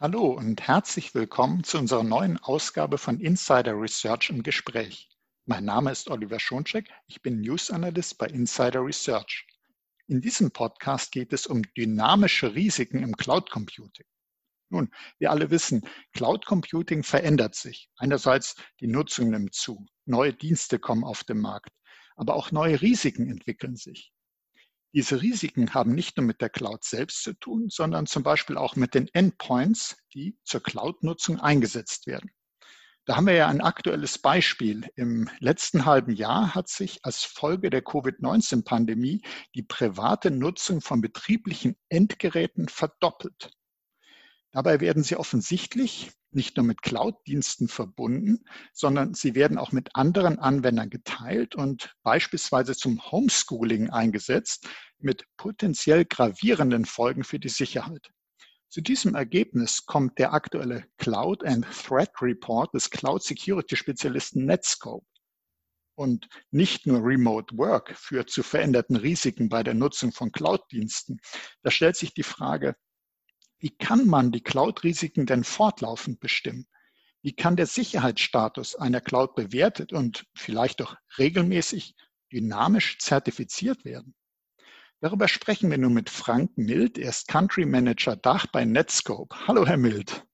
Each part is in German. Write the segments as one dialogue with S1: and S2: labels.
S1: Hallo und herzlich willkommen zu unserer neuen Ausgabe von Insider Research im Gespräch. Mein Name ist Oliver Schoncheck, ich bin News Analyst bei Insider Research. In diesem Podcast geht es um dynamische Risiken im Cloud Computing. Nun, wir alle wissen, Cloud Computing verändert sich. Einerseits die Nutzung nimmt zu, neue Dienste kommen auf den Markt, aber auch neue Risiken entwickeln sich. Diese Risiken haben nicht nur mit der Cloud selbst zu tun, sondern zum Beispiel auch mit den Endpoints, die zur Cloud-Nutzung eingesetzt werden. Da haben wir ja ein aktuelles Beispiel. Im letzten halben Jahr hat sich als Folge der Covid-19-Pandemie die private Nutzung von betrieblichen Endgeräten verdoppelt. Dabei werden sie offensichtlich nicht nur mit Cloud-Diensten verbunden, sondern sie werden auch mit anderen Anwendern geteilt und beispielsweise zum Homeschooling eingesetzt mit potenziell gravierenden Folgen für die Sicherheit. Zu diesem Ergebnis kommt der aktuelle Cloud and Threat Report des Cloud Security Spezialisten Netscope. Und nicht nur Remote Work führt zu veränderten Risiken bei der Nutzung von Cloud-Diensten. Da stellt sich die Frage, wie kann man die Cloud-Risiken denn fortlaufend bestimmen? Wie kann der Sicherheitsstatus einer Cloud bewertet und vielleicht auch regelmäßig dynamisch zertifiziert werden? Darüber sprechen wir nun mit Frank Mild. Er ist Country Manager Dach bei Netscope. Hallo, Herr Mild.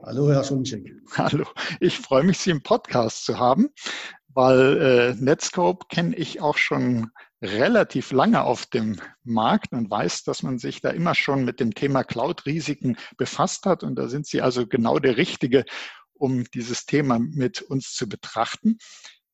S2: Hallo, Herr Schunschek.
S1: Hallo, ich freue mich, Sie im Podcast zu haben, weil äh, Netscope kenne ich auch schon relativ lange auf dem Markt und weiß, dass man sich da immer schon mit dem Thema Cloud-Risiken befasst hat. Und da sind Sie also genau der Richtige, um dieses Thema mit uns zu betrachten.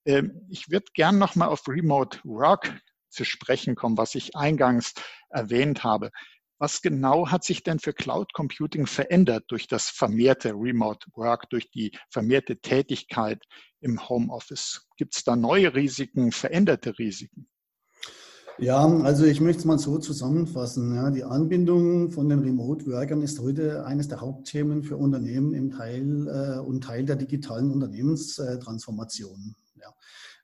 S1: Ähm, ich würde gern nochmal auf Remote Work zu sprechen kommen, was ich eingangs erwähnt habe. Was genau hat sich denn für Cloud Computing verändert durch das vermehrte Remote Work, durch die vermehrte Tätigkeit im Homeoffice? Gibt es da neue Risiken, veränderte Risiken?
S2: Ja, also ich möchte es mal so zusammenfassen. Ja, die Anbindung von den Remote-Workern ist heute eines der Hauptthemen für Unternehmen im Teil äh, und Teil der digitalen Unternehmenstransformation.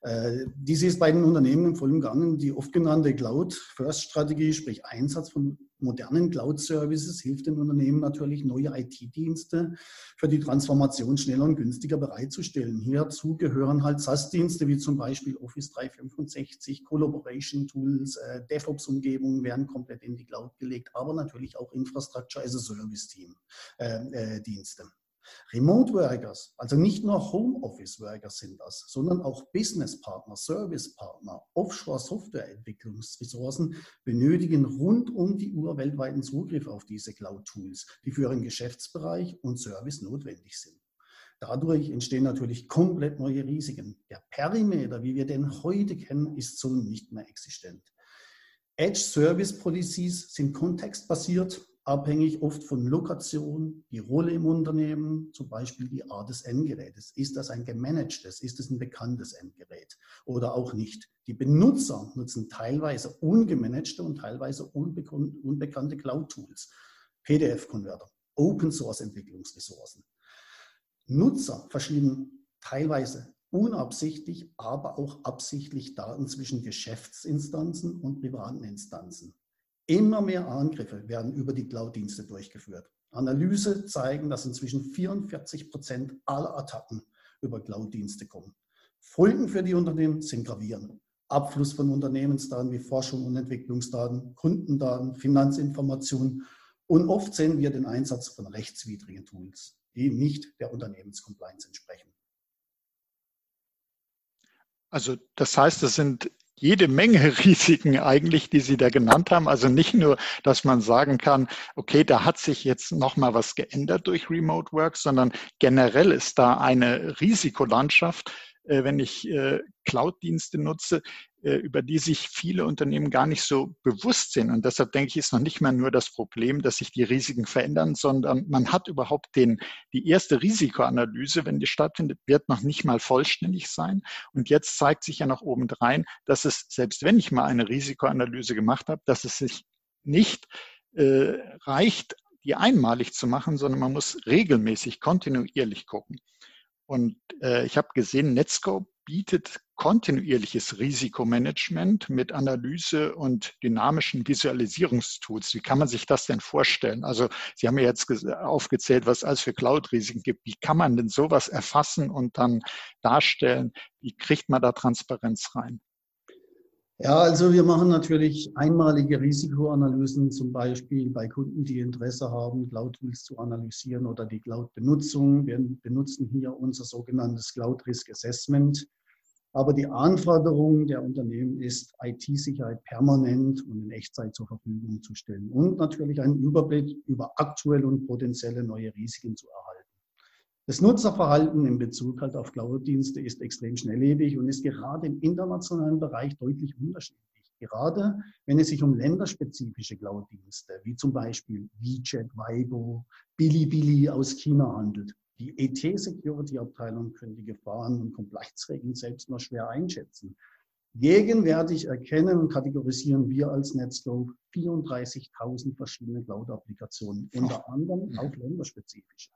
S2: Äh, dies ist bei den Unternehmen im vollen Gang. Die oft genannte Cloud-First-Strategie, sprich Einsatz von modernen Cloud-Services, hilft den Unternehmen natürlich, neue IT-Dienste für die Transformation schneller und günstiger bereitzustellen. Hierzu gehören halt SaaS-Dienste wie zum Beispiel Office 365, Collaboration-Tools, äh, DevOps-Umgebungen werden komplett in die Cloud gelegt, aber natürlich auch Infrastructure as a Service-Team-Dienste. Äh, Remote Workers, also nicht nur Homeoffice Workers sind das, sondern auch Business Partner, Service Partner, Offshore Softwareentwicklungsressourcen benötigen rund um die Uhr weltweiten Zugriff auf diese Cloud Tools, die für ihren Geschäftsbereich und Service notwendig sind. Dadurch entstehen natürlich komplett neue Risiken. Der Perimeter, wie wir den heute kennen, ist so nicht mehr existent. Edge Service Policies sind kontextbasiert abhängig oft von Lokation, die Rolle im Unternehmen, zum Beispiel die Art des Endgerätes. Ist das ein gemanagtes, ist es ein bekanntes Endgerät oder auch nicht? Die Benutzer nutzen teilweise ungemanagte und teilweise unbekannte Cloud-Tools, PDF-Konverter, Open-Source-Entwicklungsressourcen. Nutzer verschieben teilweise unabsichtlich, aber auch absichtlich Daten zwischen Geschäftsinstanzen und privaten Instanzen. Immer mehr Angriffe werden über die Cloud-Dienste durchgeführt. Analyse zeigen, dass inzwischen 44 Prozent aller Attacken über Cloud-Dienste kommen. Folgen für die Unternehmen sind gravierend. Abfluss von Unternehmensdaten wie Forschung und Entwicklungsdaten, Kundendaten, Finanzinformationen und oft sehen wir den Einsatz von rechtswidrigen Tools, die nicht der Unternehmenscompliance entsprechen.
S1: Also das heißt, es sind jede Menge Risiken eigentlich, die Sie da genannt haben. Also nicht nur, dass man sagen kann, okay, da hat sich jetzt noch mal was geändert durch Remote Work, sondern generell ist da eine Risikolandschaft, äh, wenn ich äh, Cloud-Dienste nutze, über die sich viele Unternehmen gar nicht so bewusst sind. Und deshalb denke ich, ist noch nicht mehr nur das Problem, dass sich die Risiken verändern, sondern man hat überhaupt den, die erste Risikoanalyse, wenn die stattfindet, wird noch nicht mal vollständig sein. Und jetzt zeigt sich ja noch obendrein, dass es, selbst wenn ich mal eine Risikoanalyse gemacht habe, dass es sich nicht äh, reicht, die einmalig zu machen, sondern man muss regelmäßig, kontinuierlich gucken. Und äh, ich habe gesehen, Netscope bietet kontinuierliches Risikomanagement mit Analyse und dynamischen Visualisierungstools. Wie kann man sich das denn vorstellen? Also Sie haben ja jetzt aufgezählt, was es alles für Cloud-Risiken gibt. Wie kann man denn sowas erfassen und dann darstellen? Wie kriegt man da Transparenz rein?
S2: Ja, also wir machen natürlich einmalige Risikoanalysen, zum Beispiel bei Kunden, die Interesse haben, Cloud-Tools zu analysieren oder die Cloud-Benutzung. Wir benutzen hier unser sogenanntes Cloud Risk Assessment. Aber die Anforderung der Unternehmen ist, IT-Sicherheit permanent und in Echtzeit zur Verfügung zu stellen und natürlich einen Überblick über aktuelle und potenzielle neue Risiken zu erhalten. Das Nutzerverhalten in Bezug halt auf Cloud-Dienste ist extrem schnelllebig und ist gerade im internationalen Bereich deutlich unterschiedlich. Gerade wenn es sich um länderspezifische Cloud-Dienste wie zum Beispiel WeChat, Weibo, Bilibili aus China handelt. Die ET-Security-Abteilung können die Gefahren und Compliance-Regeln selbst nur schwer einschätzen. Gegenwärtig erkennen und kategorisieren wir als Netscope 34.000 verschiedene Cloud-Applikationen, unter anderem auch länderspezifische.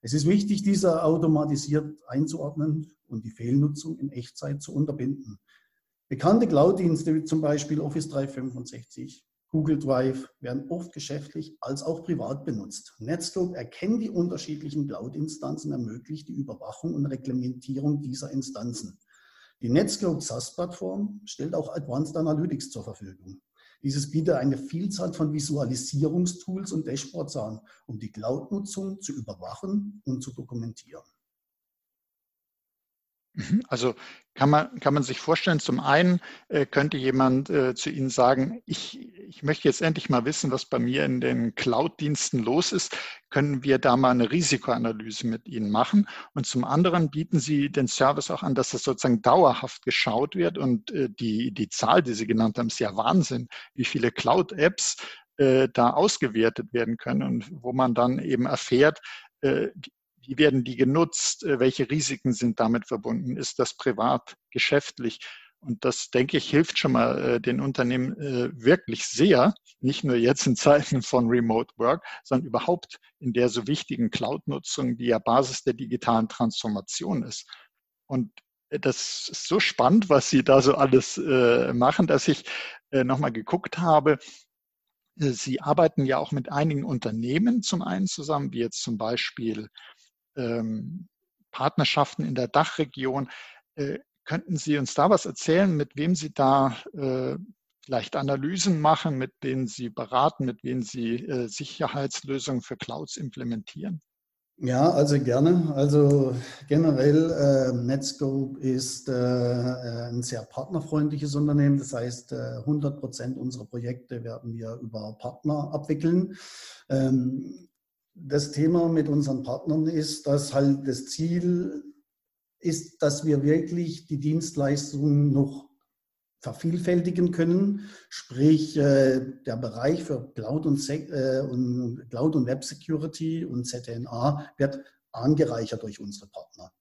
S2: Es ist wichtig, diese automatisiert einzuordnen und die Fehlnutzung in Echtzeit zu unterbinden. Bekannte Cloud-Dienste wie zum Beispiel Office 365, Google Drive werden oft geschäftlich als auch privat benutzt. Netscope erkennt die unterschiedlichen Cloud-Instanzen, ermöglicht die Überwachung und Reglementierung dieser Instanzen. Die Netscope SaaS-Plattform stellt auch Advanced Analytics zur Verfügung. Dieses bietet eine Vielzahl von Visualisierungstools und Dashboards an, um die Cloud-Nutzung zu überwachen und zu dokumentieren.
S1: Mhm. Also kann man, kann man sich vorstellen, zum einen äh, könnte jemand äh, zu Ihnen sagen, ich, ich möchte jetzt endlich mal wissen, was bei mir in den Cloud-Diensten los ist. Können wir da mal eine Risikoanalyse mit Ihnen machen? Und zum anderen bieten Sie den Service auch an, dass das sozusagen dauerhaft geschaut wird. Und äh, die, die Zahl, die Sie genannt haben, ist ja Wahnsinn, wie viele Cloud-Apps äh, da ausgewertet werden können und wo man dann eben erfährt, äh, wie werden die genutzt? Äh, welche Risiken sind damit verbunden? Ist das privat, geschäftlich? Und das, denke ich, hilft schon mal äh, den Unternehmen äh, wirklich sehr, nicht nur jetzt in Zeiten von Remote Work, sondern überhaupt in der so wichtigen Cloud-Nutzung, die ja Basis der digitalen Transformation ist. Und das ist so spannend, was Sie da so alles machen, dass ich nochmal geguckt habe. Sie arbeiten ja auch mit einigen Unternehmen zum einen zusammen, wie jetzt zum Beispiel ähm, Partnerschaften in der Dachregion. Äh, könnten Sie uns da was erzählen, mit wem Sie da äh, vielleicht Analysen machen, mit denen Sie beraten, mit denen Sie äh, Sicherheitslösungen für Clouds implementieren?
S2: Ja, also gerne. Also generell, äh, Netscope ist äh, ein sehr partnerfreundliches Unternehmen. Das heißt, äh, 100 Prozent unserer Projekte werden wir über Partner abwickeln. Ähm, das Thema mit unseren Partnern ist, dass halt das Ziel ist, dass wir wirklich die Dienstleistungen noch vervielfältigen können. Sprich, äh, der Bereich für Cloud und, äh, und, Cloud und Web Security und ZNA wird angereichert durch unsere Partner.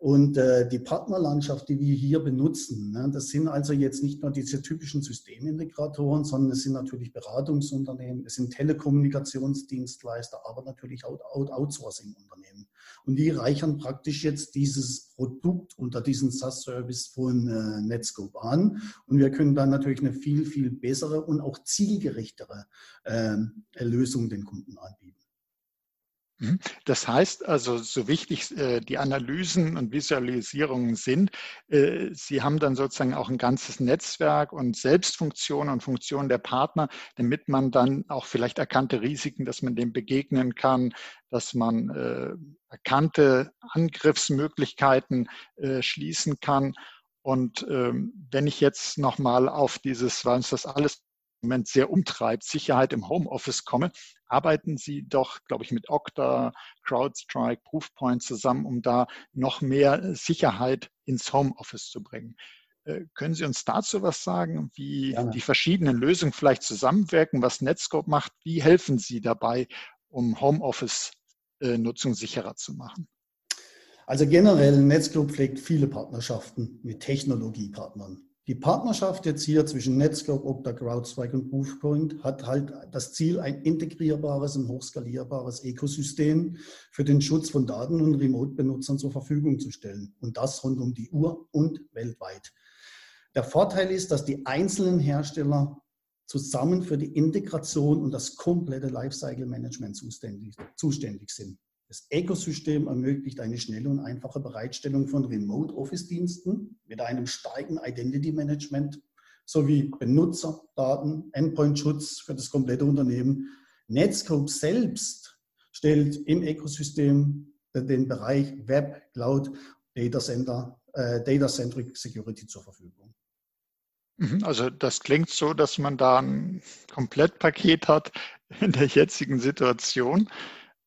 S2: Und äh, die Partnerlandschaft, die wir hier benutzen, ne, das sind also jetzt nicht nur diese typischen Systemintegratoren, sondern es sind natürlich Beratungsunternehmen, es sind Telekommunikationsdienstleister, aber natürlich auch Outsourcing-Unternehmen. Und die reichern praktisch jetzt dieses Produkt unter diesen SaaS-Service von äh, Netscope an. Und wir können dann natürlich eine viel, viel bessere und auch zielgerechtere äh, Lösung den Kunden anbieten.
S1: Mhm. Das heißt also, so wichtig äh, die Analysen und Visualisierungen sind, äh, Sie haben dann sozusagen auch ein ganzes Netzwerk und Selbstfunktionen und Funktionen der Partner, damit man dann auch vielleicht erkannte Risiken, dass man dem begegnen kann, dass man äh, erkannte Angriffsmöglichkeiten schließen kann. Und ähm, wenn ich jetzt nochmal auf dieses, weil uns das alles Moment sehr umtreibt, Sicherheit im Homeoffice komme, arbeiten Sie doch, glaube ich, mit Okta, CrowdStrike, Proofpoint zusammen, um da noch mehr Sicherheit ins Homeoffice zu bringen. Äh, können Sie uns dazu was sagen, wie Gerne. die verschiedenen Lösungen vielleicht zusammenwirken, was Netscope macht? Wie helfen Sie dabei, um Homeoffice-Nutzung sicherer zu machen?
S2: Also generell, Netscope pflegt viele Partnerschaften mit Technologiepartnern. Die Partnerschaft jetzt hier zwischen Netscope, Okta, CrowdStrike und Proofpoint hat halt das Ziel, ein integrierbares und hochskalierbares Ökosystem für den Schutz von Daten und Remote-Benutzern zur Verfügung zu stellen. Und das rund um die Uhr und weltweit. Der Vorteil ist, dass die einzelnen Hersteller zusammen für die Integration und das komplette Lifecycle-Management zuständig, zuständig sind. Das Ökosystem ermöglicht eine schnelle und einfache Bereitstellung von Remote-Office-Diensten mit einem starken Identity-Management sowie Benutzerdaten, Endpoint-Schutz für das komplette Unternehmen. Netscope selbst stellt im Ökosystem den Bereich Web, Cloud, Data Center, äh, Data Centric Security zur Verfügung.
S1: Mhm, also das klingt so, dass man da ein Komplettpaket hat in der jetzigen Situation.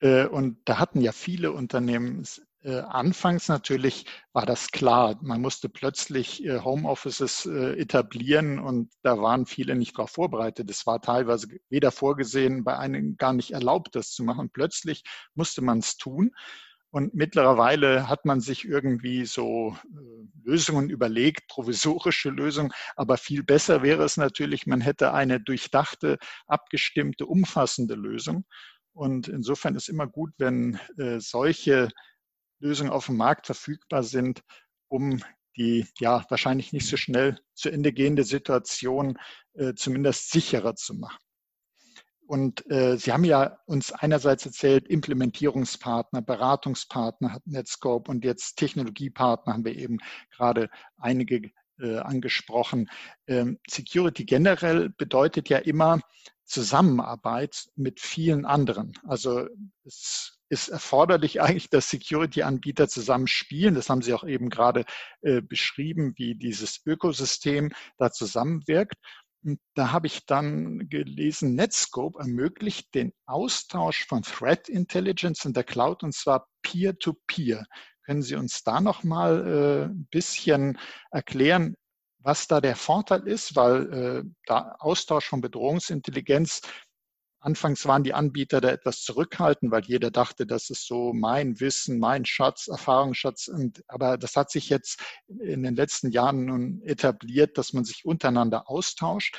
S1: Äh, und da hatten ja viele Unternehmen äh, anfangs natürlich war das klar. Man musste plötzlich äh, Homeoffices etablieren und da waren viele nicht darauf vorbereitet. Es war teilweise weder vorgesehen, bei einem gar nicht erlaubt, das zu machen. Plötzlich musste man es tun. Und mittlerweile hat man sich irgendwie so Lösungen überlegt, provisorische Lösungen. Aber viel besser wäre es natürlich, man hätte eine durchdachte, abgestimmte, umfassende Lösung. Und insofern ist immer gut, wenn äh, solche Lösungen auf dem Markt verfügbar sind, um die ja wahrscheinlich nicht so schnell zu Ende gehende Situation äh, zumindest sicherer zu machen. Und äh, Sie haben ja uns einerseits erzählt, Implementierungspartner, Beratungspartner hat Netscope und jetzt Technologiepartner haben wir eben gerade einige äh, angesprochen. Ähm, Security generell bedeutet ja immer, Zusammenarbeit mit vielen anderen. Also es ist erforderlich eigentlich, dass Security-Anbieter zusammen spielen. Das haben Sie auch eben gerade äh, beschrieben, wie dieses Ökosystem da zusammenwirkt. Und da habe ich dann gelesen, Netscope ermöglicht den Austausch von Threat Intelligence in der Cloud und zwar peer-to-peer. -peer. Können Sie uns da noch mal äh, ein bisschen erklären, was da der Vorteil ist, weil äh, da Austausch von Bedrohungsintelligenz, anfangs waren die Anbieter da etwas zurückhaltend, weil jeder dachte, das ist so mein Wissen, mein Schatz, Erfahrungsschatz. Und, aber das hat sich jetzt in den letzten Jahren nun etabliert, dass man sich untereinander austauscht.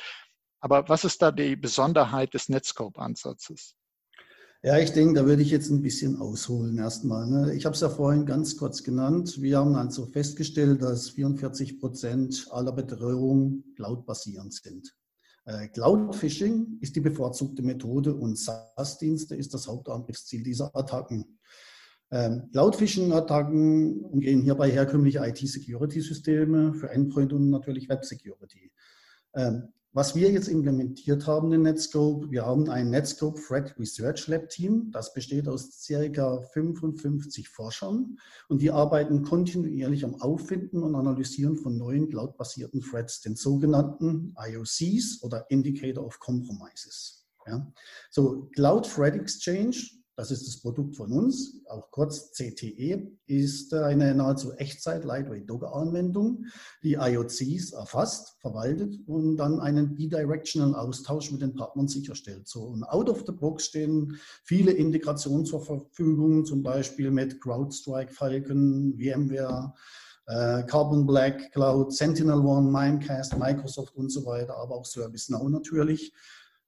S1: Aber was ist da die Besonderheit des Netscope-Ansatzes?
S2: Ja, ich denke, da würde ich jetzt ein bisschen ausholen erstmal. Ne? Ich habe es ja vorhin ganz kurz genannt. Wir haben also festgestellt, dass 44 Prozent aller Bedrohungen cloud-basierend sind. Äh, Cloud-Phishing ist die bevorzugte Methode und SaaS-Dienste ist das Hauptangriffsziel dieser Attacken. Ähm, Cloud-Phishing-Attacken umgehen hierbei herkömmliche IT-Security-Systeme für Endpoint und natürlich Web-Security. Ähm, was wir jetzt implementiert haben in Netscope, wir haben ein Netscope Threat Research Lab Team, das besteht aus circa 55 Forschern und die arbeiten kontinuierlich am Auffinden und Analysieren von neuen cloud-basierten Threats, den sogenannten IOCs oder Indicator of Compromises. Ja. So, Cloud Threat Exchange das ist das Produkt von uns, auch kurz CTE, ist eine nahezu Echtzeit Lightweight Docker Anwendung, die IOCs erfasst, verwaltet und dann einen bidirectional Austausch mit den Partnern sicherstellt. So, und out of the box stehen viele Integrationen zur Verfügung, zum Beispiel mit CrowdStrike, Falcon, VMware, äh, Carbon Black Cloud, Sentinel One, Mimecast, Microsoft und so weiter, aber auch ServiceNow natürlich.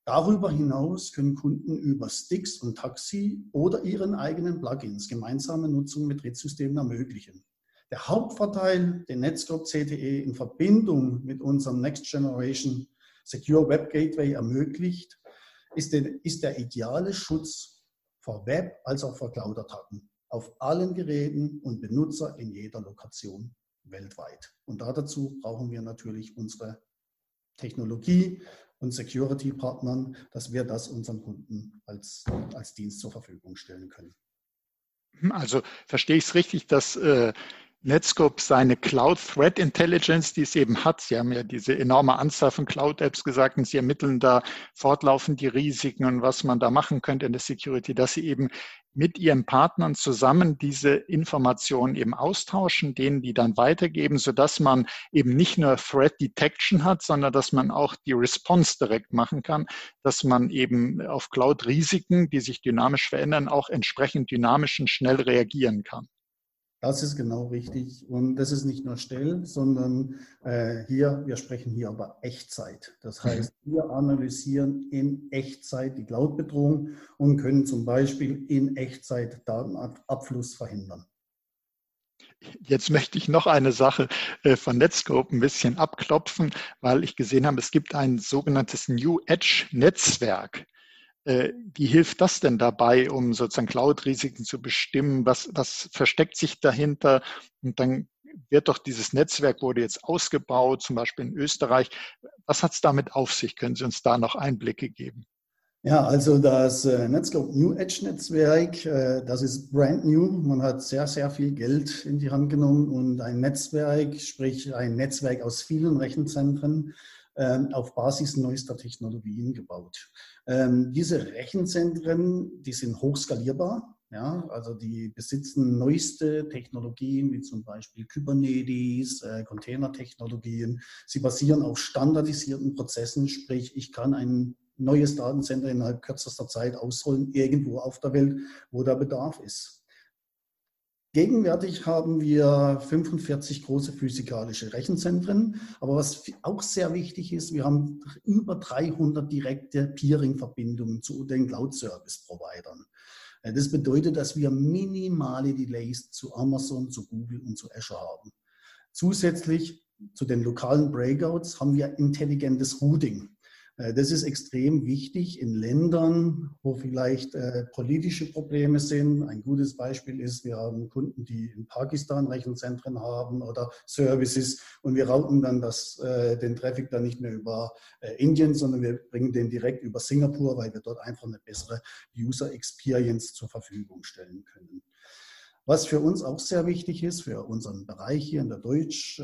S2: Darüber hinaus können Kunden über Sticks und Taxi oder ihren eigenen Plugins gemeinsame Nutzung mit RIT-Systemen ermöglichen. Der Hauptvorteil, den Netscope CTE in Verbindung mit unserem Next Generation Secure Web Gateway ermöglicht, ist, der, ist der ideale Schutz vor Web- als auch vor Cloud-Attacken auf allen Geräten und Benutzer in jeder Lokation weltweit. Und dazu brauchen wir natürlich unsere Technologie und Security-Partnern, dass wir das unseren Kunden als, als Dienst zur Verfügung stellen können.
S1: Also verstehe ich es richtig, dass äh, Netscope seine Cloud Threat Intelligence, die es eben hat, Sie haben ja diese enorme Anzahl von Cloud-Apps gesagt und Sie ermitteln da fortlaufend die Risiken und was man da machen könnte in der Security, dass Sie eben mit Ihren Partnern zusammen diese Informationen eben austauschen, denen die dann weitergeben, sodass man eben nicht nur Threat Detection hat, sondern dass man auch die Response direkt machen kann, dass man eben auf Cloud-Risiken, die sich dynamisch verändern, auch entsprechend dynamisch und schnell reagieren kann.
S2: Das ist genau richtig. Und das ist nicht nur still, sondern äh, hier, wir sprechen hier über Echtzeit. Das mhm. heißt, wir analysieren in Echtzeit die Cloud-Bedrohung und können zum Beispiel in Echtzeit Datenabfluss verhindern.
S1: Jetzt möchte ich noch eine Sache äh, von Netscope ein bisschen abklopfen, weil ich gesehen habe, es gibt ein sogenanntes New Edge Netzwerk. Äh, wie hilft das denn dabei, um sozusagen Cloud-Risiken zu bestimmen? Was, was versteckt sich dahinter? Und dann wird doch dieses Netzwerk wurde jetzt ausgebaut, zum Beispiel in Österreich. Was hat es damit auf sich? Können Sie uns da noch Einblicke geben?
S2: Ja, also das äh, Netscope New Edge Netzwerk, äh, das ist brand new. Man hat sehr, sehr viel Geld in die Hand genommen und ein Netzwerk, sprich ein Netzwerk aus vielen Rechenzentren, auf Basis neuester Technologien gebaut. Ähm, diese Rechenzentren, die sind hochskalierbar. Ja, also die besitzen neueste Technologien, wie zum Beispiel Kubernetes, äh, Containertechnologien. Sie basieren auf standardisierten Prozessen, sprich, ich kann ein neues Datencenter innerhalb kürzester Zeit ausrollen, irgendwo auf der Welt, wo der Bedarf ist. Gegenwärtig haben wir 45 große physikalische Rechenzentren. Aber was auch sehr wichtig ist, wir haben über 300 direkte Peering-Verbindungen zu den Cloud-Service-Providern. Äh, das bedeutet, dass wir minimale Delays zu Amazon, zu Google und zu Azure haben. Zusätzlich zu den lokalen Breakouts haben wir intelligentes Routing. Äh, das ist extrem wichtig in Ländern, wo vielleicht äh, politische Probleme sind. Ein gutes Beispiel ist, wir haben Kunden, die in Pakistan Rechenzentren haben oder Services und wir routen dann das, äh, den Traffic dann nicht mehr über Indien, sondern wir bringen den direkt über Singapur, weil wir dort einfach eine bessere User Experience zur Verfügung stellen können. Was für uns auch sehr wichtig ist, für unseren Bereich hier in der Deutsch,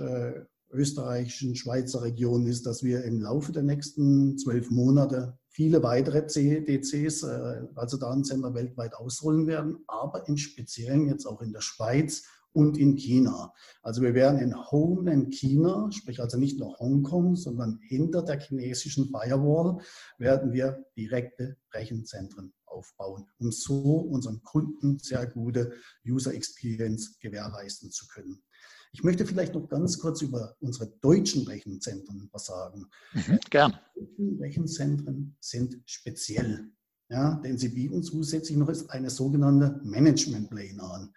S2: österreichischen, Schweizer Region ist, dass wir im Laufe der nächsten zwölf Monate viele weitere CDCs, äh, also Datencenter weltweit ausrollen werden, aber im Speziellen jetzt auch in der Schweiz und in China. Also wir werden in Homeland China, sprich also nicht nur Hongkong, sondern hinter der chinesischen Firewall, werden wir direkte Rechenzentren aufbauen, um so unseren Kunden sehr gute User Experience gewährleisten zu können. Ich möchte vielleicht noch ganz kurz über unsere deutschen Rechenzentren was sagen.
S1: Mhm, gern.
S2: Die Rechenzentren sind speziell, ja, denn sie bieten zusätzlich noch eine sogenannte Management Plane an.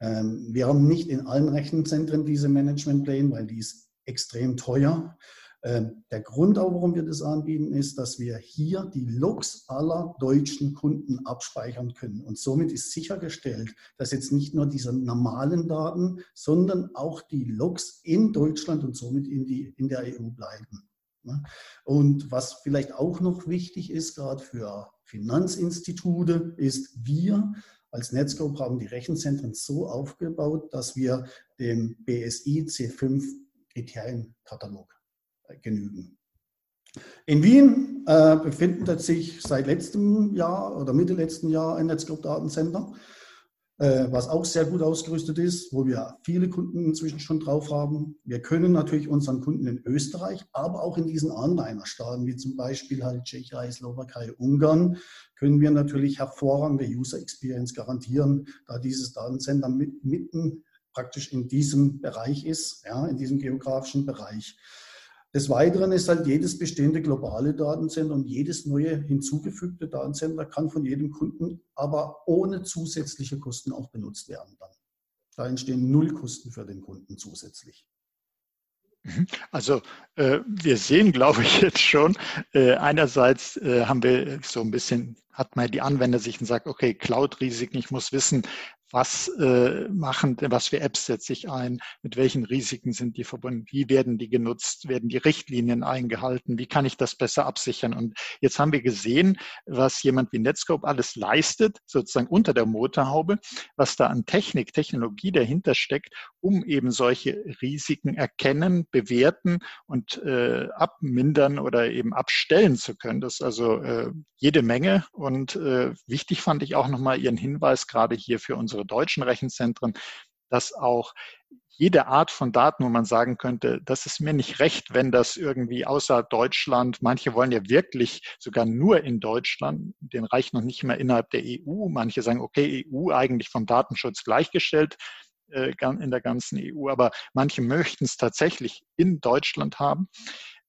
S2: Ähm, wir haben nicht in allen Rechenzentren diese Management Plane, weil die ist extrem teuer. Ähm, der Grund auch, warum wir das anbieten, ist, dass wir hier die Logs aller deutschen Kunden abspeichern können. Und somit ist sichergestellt, dass jetzt nicht nur diese normalen Daten, sondern auch die Logs in Deutschland und somit in, die, in der EU bleiben. Und was vielleicht auch noch wichtig ist, gerade für Finanzinstitute, ist, wir als Netscope haben die Rechenzentren so aufgebaut, dass wir dem BSI C5 Kriterienkatalog genügen. In Wien äh, befindet sich seit letztem Jahr oder Mitte letzten Jahr ein Netscope-Datencenter, äh, was auch sehr gut ausgerüstet ist, wo wir viele Kunden inzwischen schon drauf haben. Wir können natürlich unseren Kunden in Österreich, aber auch in diesen Anrainerstaaten, wie zum Beispiel halt Tschechei, Slowakei, Ungarn, können wir natürlich hervorragende User Experience garantieren, da dieses Datencenter mit, mitten praktisch in diesem Bereich ist, ja, in diesem geografischen Bereich. Des Weiteren ist halt jedes bestehende globale Datencenter und jedes neue hinzugefügte Datencenter kann von jedem Kunden aber ohne zusätzliche Kosten auch benutzt werden dann. Da entstehen null Kosten für den Kunden zusätzlich.
S1: Mhm. Also äh, wir sehen, glaube ich, jetzt schon, äh, einerseits äh, haben wir so ein bisschen, hat man die Anwender sich und sagt, okay, Cloud-Risiken, ich muss wissen, was äh, machen, was für Apps setze ich ein, mit welchen Risiken sind die verbunden, wie werden die genutzt, werden die Richtlinien eingehalten, wie kann ich das besser absichern. Und jetzt haben wir gesehen, was jemand wie Netscope alles leistet, sozusagen unter der Motorhaube, was da an Technik, Technologie dahinter steckt, um eben solche Risiken erkennen, bewerten und äh, abmindern oder eben abstellen zu können. Das ist also äh, jede Menge. Und äh, wichtig fand ich auch nochmal Ihren Hinweis gerade hier für unsere unsere deutschen Rechenzentren, dass auch jede Art von Daten, wo man sagen könnte, das ist mir nicht recht, wenn das irgendwie außer Deutschland, manche wollen ja wirklich sogar nur in Deutschland, den reicht noch nicht mehr innerhalb der EU, manche sagen, okay, EU eigentlich vom Datenschutz gleichgestellt, äh, in der ganzen EU, aber manche möchten es tatsächlich in Deutschland haben,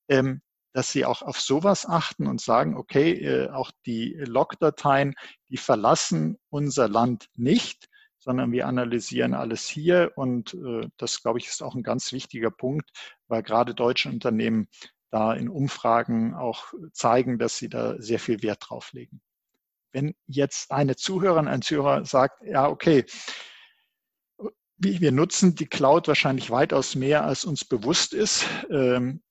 S1: ähm, dass sie auch auf sowas achten und sagen, okay, äh, auch die Logdateien, die verlassen unser Land nicht, sondern wir analysieren alles hier. Und äh, das, glaube ich, ist auch ein ganz wichtiger Punkt, weil gerade deutsche Unternehmen da in Umfragen auch zeigen, dass sie da sehr viel Wert drauf legen. Wenn jetzt eine Zuhörerin, ein Zuhörer sagt, ja, okay, wir nutzen die Cloud wahrscheinlich weitaus mehr, als uns bewusst ist, ähm,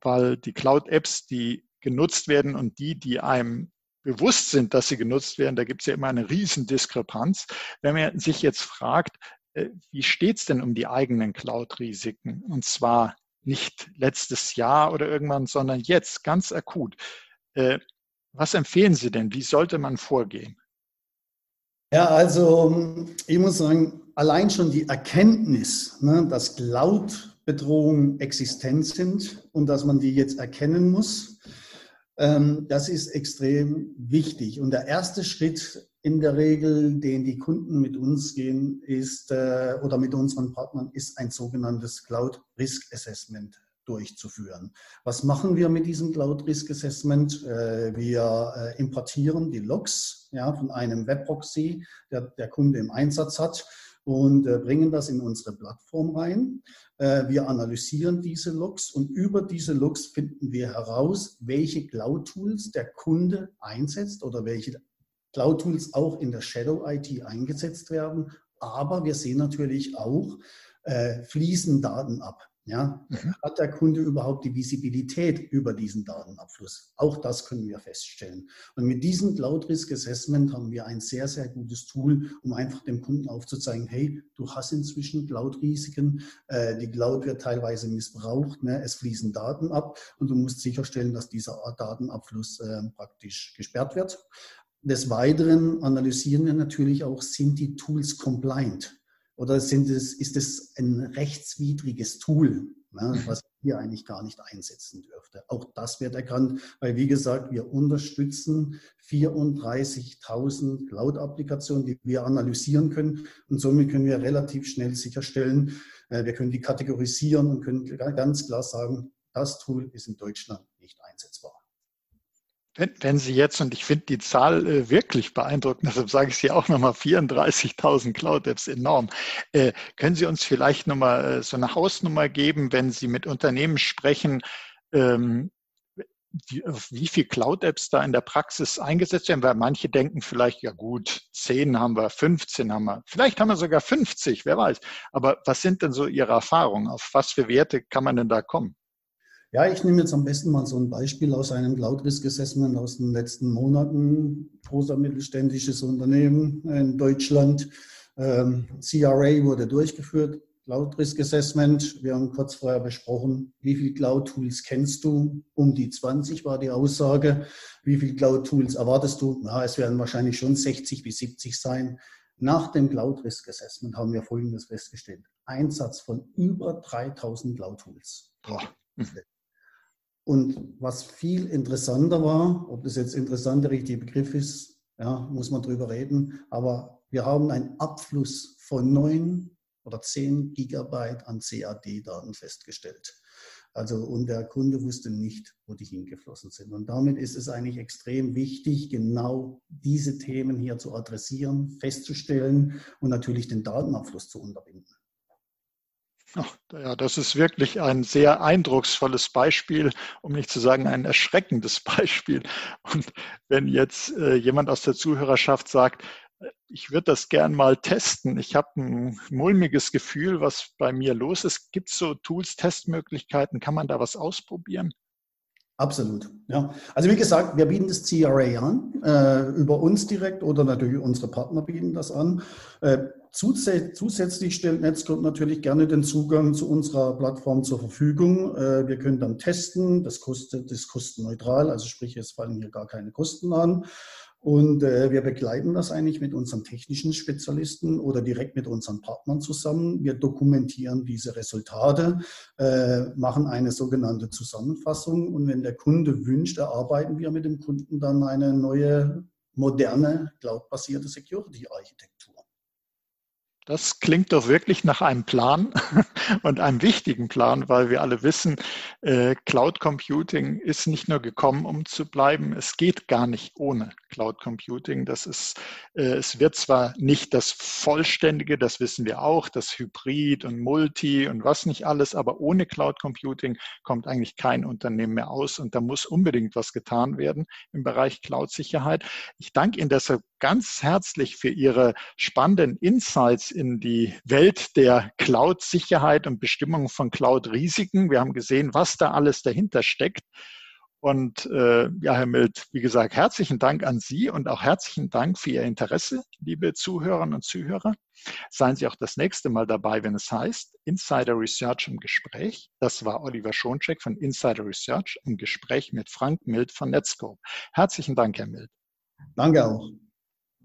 S1: weil die Cloud-Apps, die genutzt werden und die, die einem bewusst sind, dass sie genutzt werden, da gibt es ja immer eine Riesendiskrepanz. Wenn man sich jetzt fragt, äh, wie steht es denn um die eigenen Cloud-Risiken? Und zwar nicht letztes Jahr oder irgendwann, sondern jetzt, ganz akut. Äh, was empfehlen Sie denn? Wie sollte man vorgehen?
S2: Ja, also ich muss sagen, allein schon die Erkenntnis, ne, dass Cloud-Bedrohungen existent sind und dass man die jetzt erkennen muss, das ist extrem wichtig. Und der erste Schritt in der Regel, den die Kunden mit uns gehen, ist äh, oder mit unseren Partnern, ist ein sogenanntes Cloud Risk Assessment durchzuführen. Was machen wir mit diesem Cloud Risk Assessment? Äh, wir äh, importieren die Logs ja, von einem Webproxy, der der Kunde im Einsatz hat und äh, bringen das in unsere Plattform rein. Äh, wir analysieren diese Logs und über diese Logs finden wir heraus, welche Cloud-Tools der Kunde einsetzt oder welche Cloud-Tools auch in der Shadow IT eingesetzt werden. Aber wir sehen natürlich auch, äh, fließen Daten ab. Ja, mhm. hat der Kunde überhaupt die Visibilität über diesen Datenabfluss? Auch das können wir feststellen. Und mit diesem Cloud Risk Assessment haben wir ein sehr, sehr gutes Tool, um einfach dem Kunden aufzuzeigen, hey, du hast inzwischen Cloud-Risiken, äh, die Cloud wird teilweise missbraucht, ne? es fließen Daten ab und du musst sicherstellen, dass dieser Datenabfluss äh, praktisch gesperrt wird. Des Weiteren analysieren wir natürlich auch, sind die Tools compliant? Oder sind es, ist es ein rechtswidriges Tool, ne, mhm. was hier eigentlich gar nicht einsetzen dürfte? Auch das wird erkannt, weil wie gesagt, wir unterstützen 34.000 Cloud-Applikationen, die wir analysieren können. Und somit können wir relativ schnell sicherstellen, äh, wir können die kategorisieren und können ganz klar sagen, das Tool ist in Deutschland nicht einsetzbar.
S1: Wenn, wenn, Sie jetzt, und ich finde die Zahl äh, wirklich beeindruckend, deshalb sage ich sie auch nochmal, 34.000 Cloud-Apps enorm. Äh, können Sie uns vielleicht nochmal äh, so eine Hausnummer geben, wenn Sie mit Unternehmen sprechen, ähm, die, wie viele Cloud-Apps da in der Praxis eingesetzt werden? Weil manche denken vielleicht, ja gut, 10 haben wir, 15 haben wir, vielleicht haben wir sogar 50, wer weiß. Aber was sind denn so Ihre Erfahrungen? Auf was für Werte kann man denn da kommen?
S2: Ja, ich nehme jetzt am besten mal so ein Beispiel aus einem Cloud Risk Assessment aus den letzten Monaten. Großer mittelständisches Unternehmen in Deutschland. Ähm, CRA wurde durchgeführt, Cloud Risk Assessment. Wir haben kurz vorher besprochen, wie viele Cloud Tools kennst du? Um die 20 war die Aussage. Wie viele Cloud Tools erwartest du? Ja, es werden wahrscheinlich schon 60 bis 70 sein. Nach dem Cloud Risk Assessment haben wir Folgendes festgestellt. Einsatz von über 3000 Cloud Tools. Boah. Und was viel interessanter war, ob das jetzt interessant der richtige Begriff ist, ja, muss man drüber reden, aber wir haben einen Abfluss von neun oder zehn Gigabyte an CAD-Daten festgestellt. Also, und der Kunde wusste nicht, wo die hingeflossen sind. Und damit ist es eigentlich extrem wichtig, genau diese Themen hier zu adressieren, festzustellen und natürlich den Datenabfluss zu unterbinden.
S1: Ja, das ist wirklich ein sehr eindrucksvolles Beispiel, um nicht zu sagen ein erschreckendes Beispiel. Und wenn jetzt äh, jemand aus der Zuhörerschaft sagt, äh, ich würde das gern mal testen, ich habe ein mulmiges Gefühl, was bei mir los ist, gibt es so Tools, Testmöglichkeiten, kann man da was ausprobieren?
S2: Absolut. Ja. Also wie gesagt, wir bieten das CRA an, äh, über uns direkt oder natürlich unsere Partner bieten das an. Äh, zusätzlich stellt Netzcode natürlich gerne den Zugang zu unserer Plattform zur Verfügung. Äh, wir können dann testen, das kostet, das ist kostenneutral, also sprich, es fallen hier gar keine Kosten an. Und äh, wir begleiten das eigentlich mit unseren technischen Spezialisten oder direkt mit unseren Partnern zusammen. Wir dokumentieren diese Resultate, äh, machen eine sogenannte Zusammenfassung und wenn der Kunde wünscht, erarbeiten wir mit dem Kunden dann eine neue, moderne, cloudbasierte Security-Architektur.
S1: Das klingt doch wirklich nach einem Plan und einem wichtigen Plan, weil wir alle wissen, äh, Cloud Computing ist nicht nur gekommen, um zu bleiben. Es geht gar nicht ohne Cloud Computing. Das ist, äh, es wird zwar nicht das vollständige, das wissen wir auch, das Hybrid und Multi und was nicht alles, aber ohne Cloud Computing kommt eigentlich kein Unternehmen mehr aus und da muss unbedingt was getan werden im Bereich Cloud-Sicherheit. Ich danke Ihnen deshalb ganz herzlich für Ihre spannenden Insights in die Welt der Cloud-Sicherheit und Bestimmung von Cloud-Risiken. Wir haben gesehen, was da alles dahinter steckt. Und äh, ja, Herr Mild, wie gesagt, herzlichen Dank an Sie und auch herzlichen Dank für Ihr Interesse, liebe Zuhörerinnen und Zuhörer. Seien Sie auch das nächste Mal dabei, wenn es heißt Insider Research im Gespräch. Das war Oliver Schoncheck von Insider Research im Gespräch mit Frank Mild von Netscope. Herzlichen Dank, Herr Mild.
S2: Danke auch.